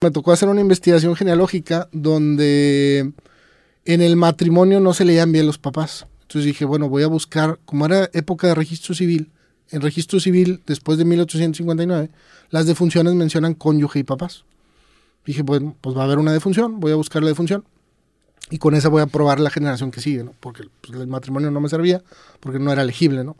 Me tocó hacer una investigación genealógica donde en el matrimonio no se leían bien los papás. Entonces dije, bueno, voy a buscar, como era época de registro civil, en registro civil, después de 1859, las defunciones mencionan cónyuge y papás. Dije, bueno, pues va a haber una defunción, voy a buscar la defunción. Y con esa voy a probar la generación que sigue, ¿no? Porque pues, el matrimonio no me servía, porque no era elegible, ¿no?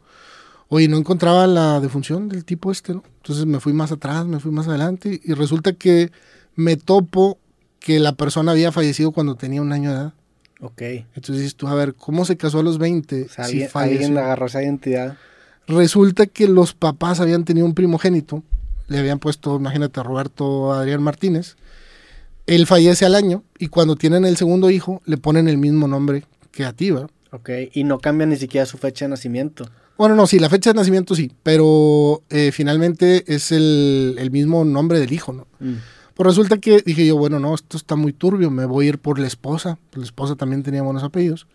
Oye, no encontraba la defunción del tipo este, ¿no? Entonces me fui más atrás, me fui más adelante y resulta que me topo que la persona había fallecido cuando tenía un año de edad. Ok. Entonces dices tú, a ver, ¿cómo se casó a los 20? O sea, alguien, alguien agarró esa identidad. Resulta que los papás habían tenido un primogénito, le habían puesto, imagínate, a Roberto Adrián Martínez. Él fallece al año y cuando tienen el segundo hijo le ponen el mismo nombre que a ti, ¿verdad? Ok, y no cambia ni siquiera su fecha de nacimiento. Bueno, no, sí, la fecha de nacimiento sí, pero eh, finalmente es el, el, mismo nombre del hijo, ¿no? Mm. Pues resulta que dije yo, bueno, no, esto está muy turbio, me voy a ir por la esposa. La esposa también tenía buenos apellidos.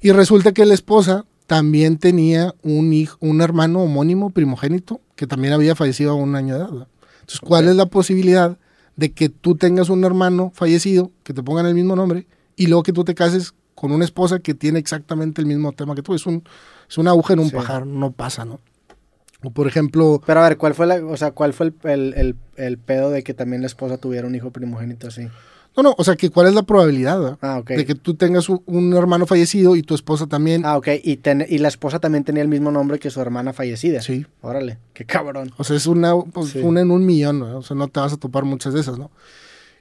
Y resulta que la esposa también tenía un hijo, un hermano homónimo primogénito que también había fallecido a un año de edad. Entonces, ¿cuál es la posibilidad de que tú tengas un hermano fallecido, que te pongan el mismo nombre, y luego que tú te cases con una esposa que tiene exactamente el mismo tema que tú? Es un, es una aguja en un pajar, no pasa, ¿no? O por ejemplo... Pero a ver, ¿cuál fue, la, o sea, ¿cuál fue el, el, el pedo de que también la esposa tuviera un hijo primogénito así? No, no, o sea, que cuál es la probabilidad ah, de que tú tengas un, hermano fallecido y tu esposa también. Ah, ok, y, y la esposa también tenía el mismo nombre que su hermana fallecida. Sí. Órale, qué cabrón. O sea, es una, pues, una en un millón, ¿no? o sea, no te vas a topar muchas de esas, ¿no?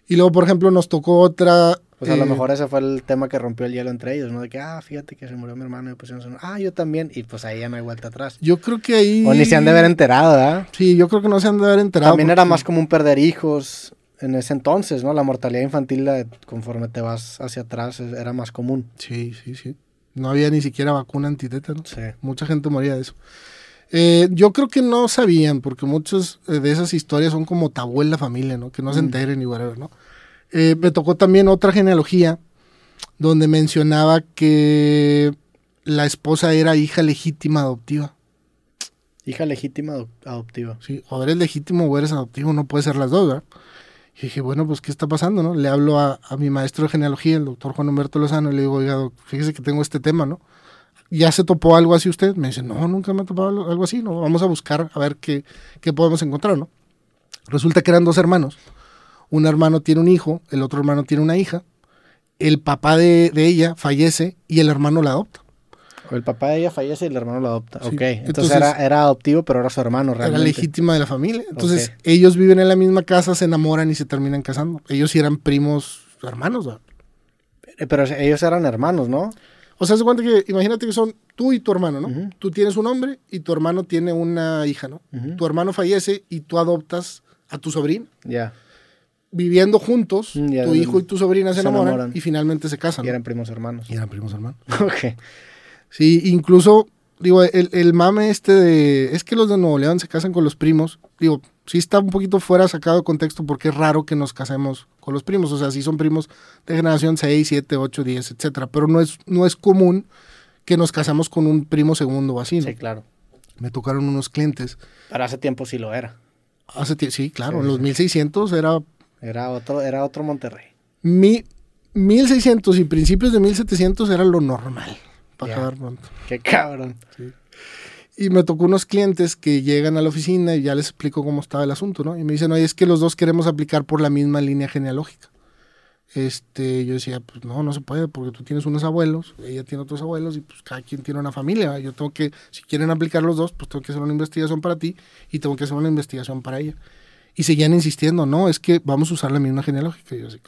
Y luego, por ejemplo, nos tocó otra... Pues a lo mejor ese fue el tema que rompió el hielo entre ellos, ¿no? De que, ah, fíjate que se murió mi hermano y pusieron su... Ah, yo también. Y pues ahí ya no hay vuelta atrás. Yo creo que ahí... O ni se han de haber enterado, ¿verdad? Sí, yo creo que no se han de haber enterado. También era más como un perder hijos en ese entonces, ¿no? La mortalidad infantil, conforme te vas hacia atrás, era más común. Sí, sí, sí. No había ni siquiera vacuna antitétano. Sí. Mucha gente moría de eso. Eh, yo creo que no sabían, porque muchas eh, de esas historias son como tabú en la familia, ¿no? Que no se mm. enteren y whatever, ¿no? Eh, me tocó también otra genealogía donde mencionaba que la esposa era hija legítima adoptiva. Hija legítima adoptiva. Sí, o eres legítimo o eres adoptivo, no puede ser las dos, ¿verdad? Y dije, bueno, pues, ¿qué está pasando, no? Le hablo a, mi maestro de genealogía, el doctor Juan Humberto Lozano, y le digo, oiga, fíjese que tengo este tema, ¿no? ¿Ya se topó algo así usted? Me dice, no, nunca me ha topado algo así, ¿no? Vamos a buscar a ver qué, qué podemos encontrar, ¿no? Resulta que eran dos hermanos. Un hermano tiene un hijo, el otro hermano tiene una hija. El papá de, de ella fallece y el hermano la adopta. El papá de ella fallece y el hermano lo adopta. ok. Entonces, era, era, adoptivo, pero era su hermano realmente. Era legítima de la familia. Entonces, ellos viven en la misma casa, se enamoran y se terminan casando. Ellos sí eran primos hermanos, ¿verdad? Eh, pero ellos eran hermanos, ¿no? O sea, se cuenta que, imagínate que son tú y tu hermano, ¿no? Tú tienes un hombre y tu hermano tiene una hija, ¿no? Tu hermano fallece y tú adoptas a tu sobrino. Ya. Viviendo juntos, mm, tu hijo y tu sobrina se, enamoran, y finalmente se casan. Y eran primos hermanos. Y eran primos hermanos. ok. Sí, incluso, digo, el, el, mame este de, es que los de Nuevo León se casan con los primos, digo, sí está un poquito fuera sacado de contexto porque es raro que nos casemos con los primos, o sea, sí son primos de generación 6, 7, 8, 10, etcétera, pero no es, no es común que nos casamos con un primo segundo o así, ¿no? Sí, claro. Me tocaron unos clientes. Pero hace tiempo sí lo era. Hace sí, claro, en los 1600 era... Era otro, era otro Monterrey. Mi, 1600 y principios de 1700 era lo normal. Qué cabrón. Y me tocó unos clientes que llegan a la oficina y ya les explico cómo estaba el asunto, ¿no? Y me dicen, oye, es que los dos queremos aplicar por la misma línea genealógica. Este, yo decía, pues no, no se puede, porque tú tienes unos abuelos, ella tiene otros abuelos, y pues cada quien tiene una familia. Yo tengo que, si quieren aplicar los dos, pues tengo que hacer una investigación para ti y tengo que hacer una investigación para ella. Y seguían insistiendo, no, es que vamos a usar la misma genealógica. Y yo así,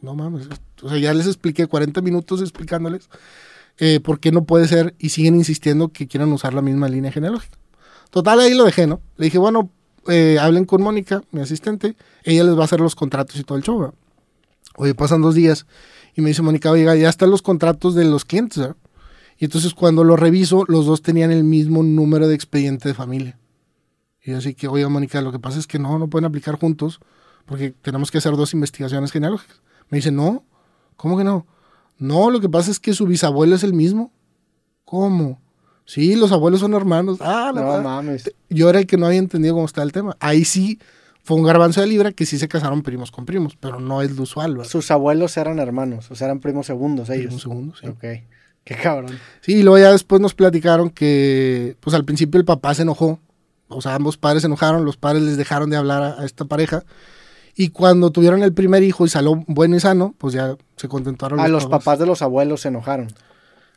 no mames, o sea, ya les expliqué 40 minutos explicándoles eh, por qué no puede ser y siguen insistiendo que quieran usar la misma línea genealógica. Total, ahí lo dejé, ¿no? Le dije, bueno, eh, hablen con Mónica, mi asistente, ella les va a hacer los contratos y todo el show. Oye, pasan dos días y me dice Mónica, oiga, ya están los contratos de los clientes. ¿verdad? Y entonces cuando lo reviso, los dos tenían el mismo número de expediente de familia. Y yo así que, oiga, Mónica, lo que pasa es que no, no pueden aplicar juntos porque tenemos que hacer dos investigaciones genealógicas. Me dice, no, ¿cómo que no? No, lo que pasa es que su bisabuelo es el mismo. ¿Cómo? Sí, los abuelos son hermanos. Ah, no mames. Yo era el que no había entendido cómo está el tema. Ahí sí fue un garbanzo de libra que sí se casaron primos con primos, pero no es lo usual, ¿verdad? Sus abuelos eran hermanos, o sea, eran primos segundos ellos. Primos segundos, sí. Ok. Qué cabrón. Sí, y luego ya después nos platicaron que, pues al principio el papá se enojó, o sea, ambos padres se enojaron, los padres les dejaron de hablar a, a esta pareja, y cuando tuvieron el primer hijo y salió bueno y sano, pues ya se contentaron Ah, los papás de los abuelos se enojaron.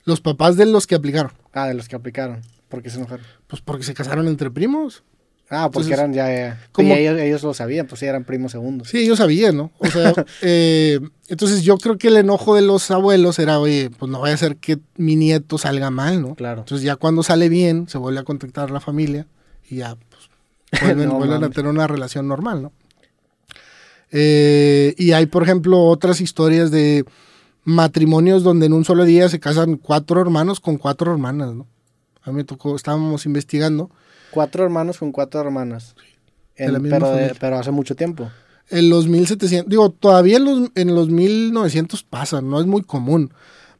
Los papás de los que aplicaron, Ah, de los que aplicaron. ¿Por qué se enojaron? pues porque se casaron entre primos. Ah, porque Entonces, eran ya... ya- ¿cómo- y ellos, ellos lo sabían, pues sí, eran primos segundos. Sí, ellos sabían, ¿no? O sea, eh, entonces yo creo que el enojo de los abuelos era, oye, pues no vaya a ser que mi nieto salga mal, ¿no? Claro. Entonces ya cuando sale bien, se vuelve a contactar a la familia y ya pues, vuelven, No vuelven a tener una relación normal, ¿no? Eh, y hay, por ejemplo, otras historias de matrimonios donde en un solo día se casan cuatro hermanos con cuatro hermanas, ¿no? A mí me tocó, estábamos investigando. Cuatro hermanos con cuatro hermanas. de En- pero, de- familia. pero hace mucho tiempo. En los 1700, digo, todavía en los, en los 1900 pasa, no es muy común.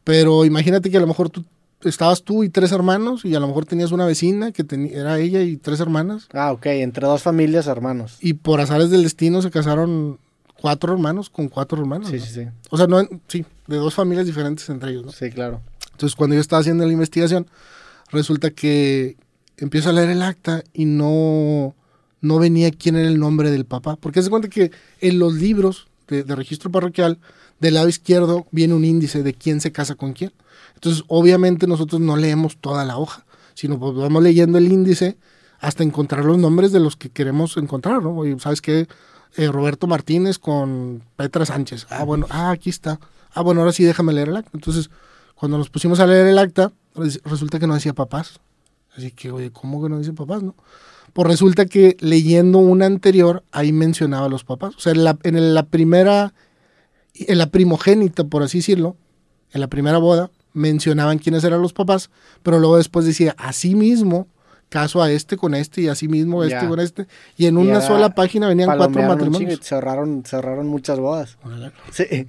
Pero imagínate que a lo mejor tú estabas tú y tres hermanos y a lo mejor tenías una vecina que era ella y tres hermanas. Ah, ok, entre dos familias hermanos. Y por azares del destino se casaron cuatro hermanos con cuatro hermanos. Sí, ¿no? sí, sí. O sea, no, sí, de dos familias diferentes entre ellos. ¿no? Sí, claro. Entonces, cuando yo estaba haciendo la investigación, resulta que empiezo a leer el acta y no, no venía quién era el nombre del papá. Porque se cuenta que en los libros de, de registro parroquial, del lado izquierdo viene un índice de quién se casa con quién. Entonces, obviamente nosotros no leemos toda la hoja, sino pues vamos leyendo el índice hasta encontrar los nombres de los que queremos encontrar, ¿no? Oye, ¿sabes qué? Eh, Roberto Martínez con Petra Sánchez. Ah, bueno, ah, aquí está. Ah, bueno, ahora sí déjame leer el acta. Entonces, cuando nos pusimos a leer el acta, res- resulta que no decía papás. Así que, oye, ¿cómo que no dice papás, no? Pues resulta que leyendo una anterior, ahí mencionaba a los papás. O sea, en la primera, en la primogénita, por así decirlo, en la primera boda, mencionaban quiénes eran los papás, pero luego después decía, así mismo, caso a este con este y así mismo este Ya. con este. Y en una sola página venían cuatro matrimonios. cerraron, cerraron muchas bodas. Sí.